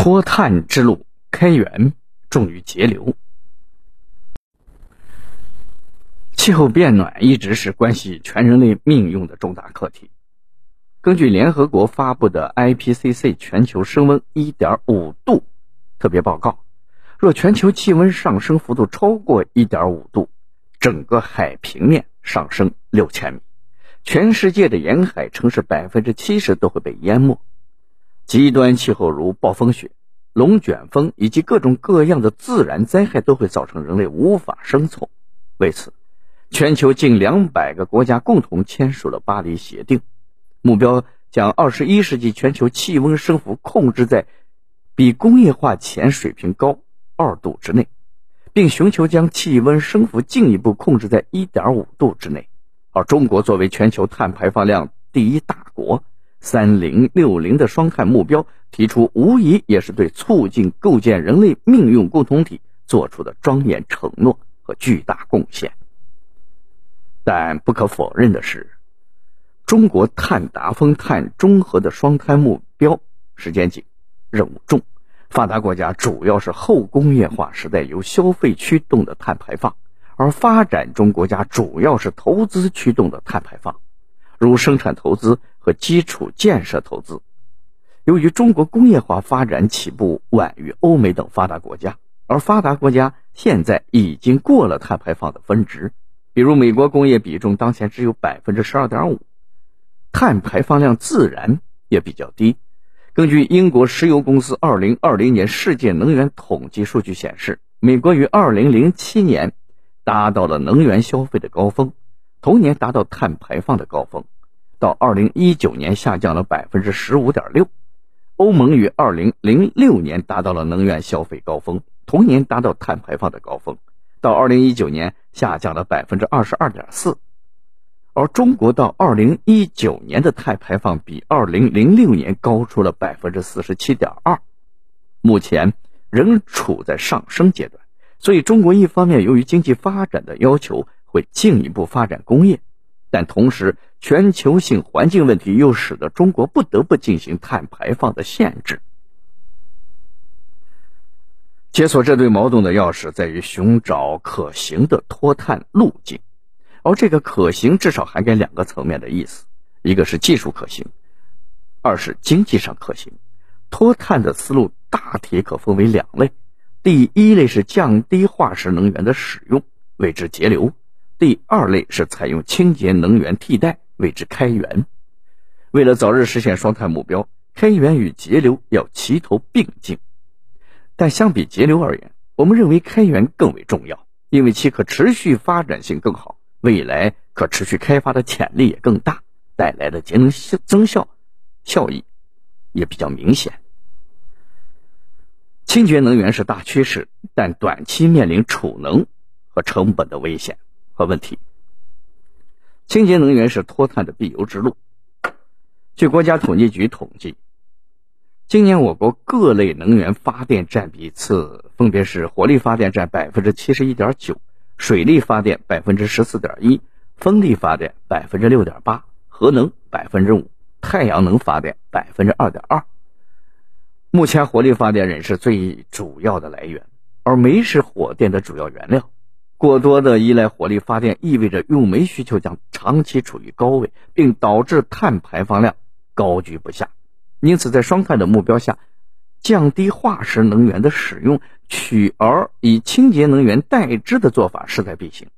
脱碳之路开源重于节流。气候变暖一直是关系全人类命运的重大课题。根据联合国发布的 IPCC 全球升温1.5度特别报告，若全球气温上升幅度超过1.5度，整个海平面上升六千米，全世界的沿海城市百分之七十都会被淹没。极端气候如暴风雪、龙卷风以及各种各样的自然灾害都会造成人类无法生存。为此，全球近两百个国家共同签署了巴黎协定，目标将二十一世纪全球气温升幅控制在比工业化前水平高二度之内。并寻求将气温升幅进一步控制在1.5度之内，而中国作为全球碳排放量第一大国，三零六零的双碳目标提出，无疑也是对促进构建人类命运共同体做出的庄严承诺和巨大贡献。但不可否认的是，中国碳达峰碳中和的双碳目标时间紧，任务重。发达国家主要是后工业化时代由消费驱动的碳排放，而发展中国家主要是投资驱动的碳排放，如生产投资和基础建设投资。由于中国工业化发展起步晚于欧美等发达国家，而发达国家现在已经过了碳排放的分值，比如美国工业比重当前只有百分之十二点五，碳排放量自然也比较低。根据英国石油公司2020年世界能源统计数据显示，美国于2007年达到了能源消费的高峰，同年达到碳排放的高峰，到2019年下降了15.6%。欧盟于2006年达到了能源消费高峰，同年达到碳排放的高峰，到2019年下降了22.4%。而中国到二零一九年的碳排放比二零零六年高出了百分之四十七点二，目前仍处在上升阶段。所以，中国一方面由于经济发展的要求会进一步发展工业，但同时全球性环境问题又使得中国不得不进行碳排放的限制。解锁这对矛盾的钥匙在于寻找可行的脱碳路径。而这个可行至少涵盖两个层面的意思，一个是技术可行，二是经济上可行。脱碳的思路大体可分为两类，第一类是降低化石能源的使用，谓之节流；第二类是采用清洁能源替代，谓之开源。为了早日实现双碳目标，开源与节流要齐头并进。但相比节流而言，我们认为开源更为重要，因为其可持续发展性更好。未来可持续开发的潜力也更大，带来的节能效增效效益也比较明显。清洁能源是大趋势，但短期面临储能和成本的危险和问题。清洁能源是脱碳的必由之路。据国家统计局统计，今年我国各类能源发电占比次分别是：火力发电占百分之七十一点九。水力发电百分之十四点一，风力发电百分之六点八，核能百分之五，太阳能发电百分之二点二。目前火力发电仍是最主要的来源，而煤是火电的主要原料。过多的依赖火力发电，意味着用煤需求将长期处于高位，并导致碳排放量高居不下。因此，在双碳的目标下，降低化石能源的使用。取而以清洁能源代之的做法势在必行。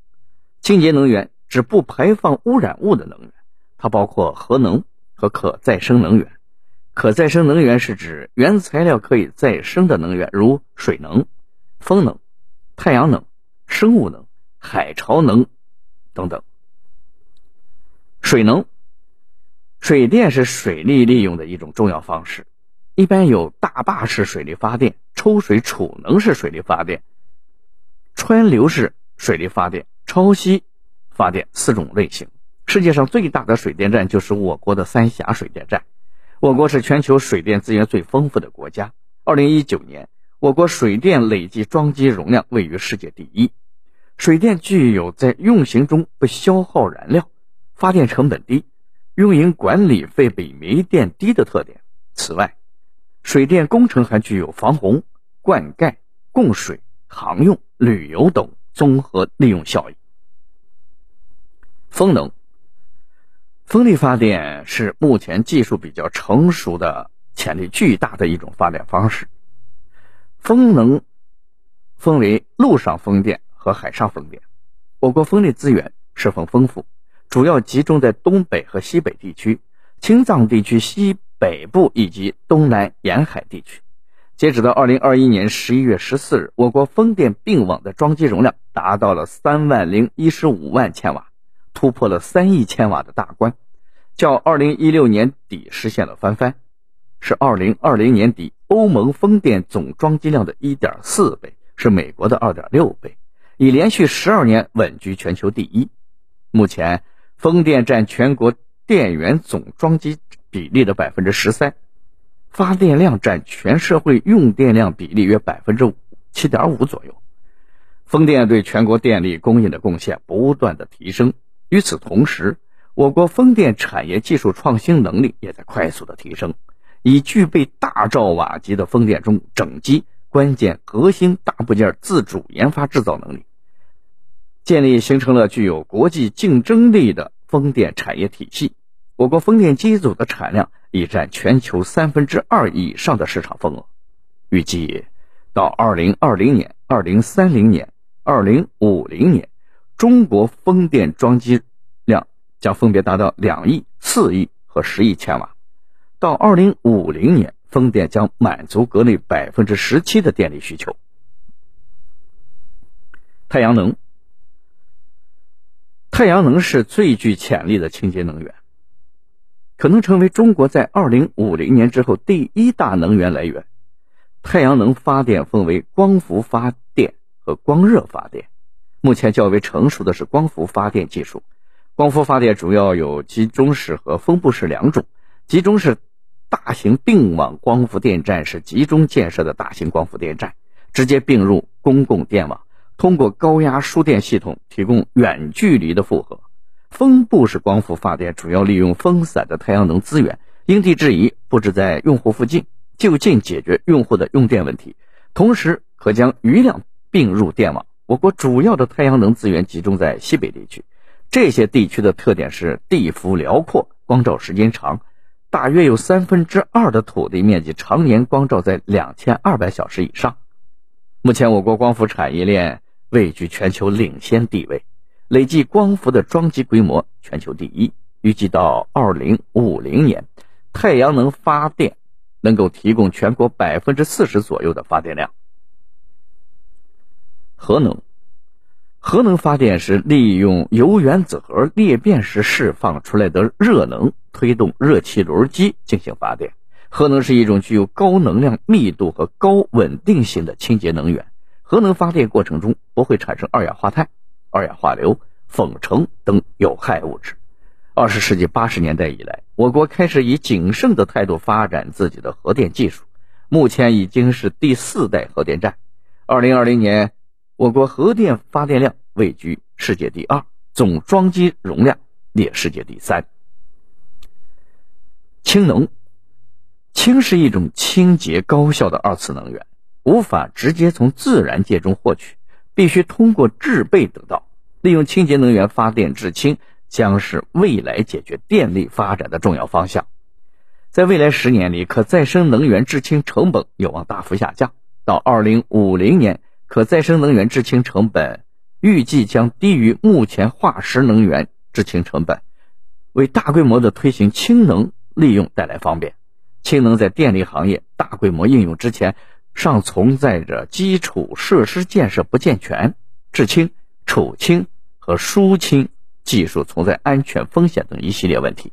清洁能源指不排放污染物的能源，它包括核能和可再生能源。可再生能源是指原材料可以再生的能源，如水能、风能、太阳能、生物能、海潮能等等。水能，水电是水利利用的一种重要方式。一般有大坝式水力发电、抽水储能式水力发电、川流式水力发电、超吸发电四种类型。世界上最大的水电站就是我国的三峡水电站。我国是全球水电资源最丰富的国家。二零一九年，我国水电累计装机容量位于世界第一。水电具有在运行中不消耗燃料、发电成本低、运营管理费比煤电低的特点。此外，水电工程还具有防洪、灌溉、供水、航用、旅游等综合利用效益。风能，风力发电是目前技术比较成熟的、潜力巨大的一种发电方式。风能分为陆上风电和海上风电。我国风力资源十分丰富，主要集中在东北和西北地区、青藏地区西北部以及东南沿海地区。截止到二零二一年十一月十四日，我国风电并网的装机容量达到了三万零一十五万千瓦，突破了三亿千瓦的大关，较二零一六年底实现了翻番，是二零二零年底欧盟风电总装机量的一点四倍，是美国的二点六倍。已连续十二年稳居全球第一。目前，风电占全国电源总装机比例的百分之十三，发电量占全社会用电量比例约百分之七点五左右。风电对全国电力供应的贡献不断的提升。与此同时，我国风电产业技术创新能力也在快速的提升，已具备大兆瓦级的风电中整机、关键核心大部件自主研发制造能力。建立形成了具有国际竞争力的风电产业体系。我国风电机组的产量已占全球三分之二以上的市场份额。预计到二零二零年、二零三零年、二零五零年，中国风电装机量将分别达到两亿、四亿和十亿千瓦。到二零五零年，风电将满足国内百分之十七的电力需求。太阳能。太阳能是最具潜力的清洁能源，可能成为中国在二零五零年之后第一大能源来源。太阳能发电分为光伏发电和光热发电，目前较为成熟的是光伏发电技术。光伏发电主要有集中式和分布式两种。集中式大型并网光伏电站是集中建设的大型光伏电站，直接并入公共电网。通过高压输电系统提供远距离的负荷，分布式光伏发电主要利用分散的太阳能资源，因地制宜布置在用户附近，就近解决用户的用电问题，同时可将余量并入电网。我国主要的太阳能资源集中在西北地区，这些地区的特点是地幅辽阔，光照时间长，大约有三分之二的土地面积常年光照在两千二百小时以上。目前，我国光伏产业链。位居全球领先地位，累计光伏的装机规模全球第一。预计到二零五零年，太阳能发电能够提供全国百分之四十左右的发电量。核能，核能发电是利用铀原子核裂变时释放出来的热能推动热气轮机进行发电。核能是一种具有高能量密度和高稳定性的清洁能源。核能发电过程中不会产生二氧化碳、二氧化硫、粉尘等有害物质。二十世纪八十年代以来，我国开始以谨慎的态度发展自己的核电技术，目前已经是第四代核电站。二零二零年，我国核电发电量位居世界第二，总装机容量列世界第三。氢能，氢是一种清洁高效的二次能源。无法直接从自然界中获取，必须通过制备得到。利用清洁能源发电制氢，将是未来解决电力发展的重要方向。在未来十年里，可再生能源制氢成本有望大幅下降。到二零五零年，可再生能源制氢成本预计将低于目前化石能源制氢成本，为大规模的推行氢能利用带来方便。氢能在电力行业大规模应用之前。尚存在着基础设施建设不健全、制氢、储氢和输氢技术存在安全风险等一系列问题。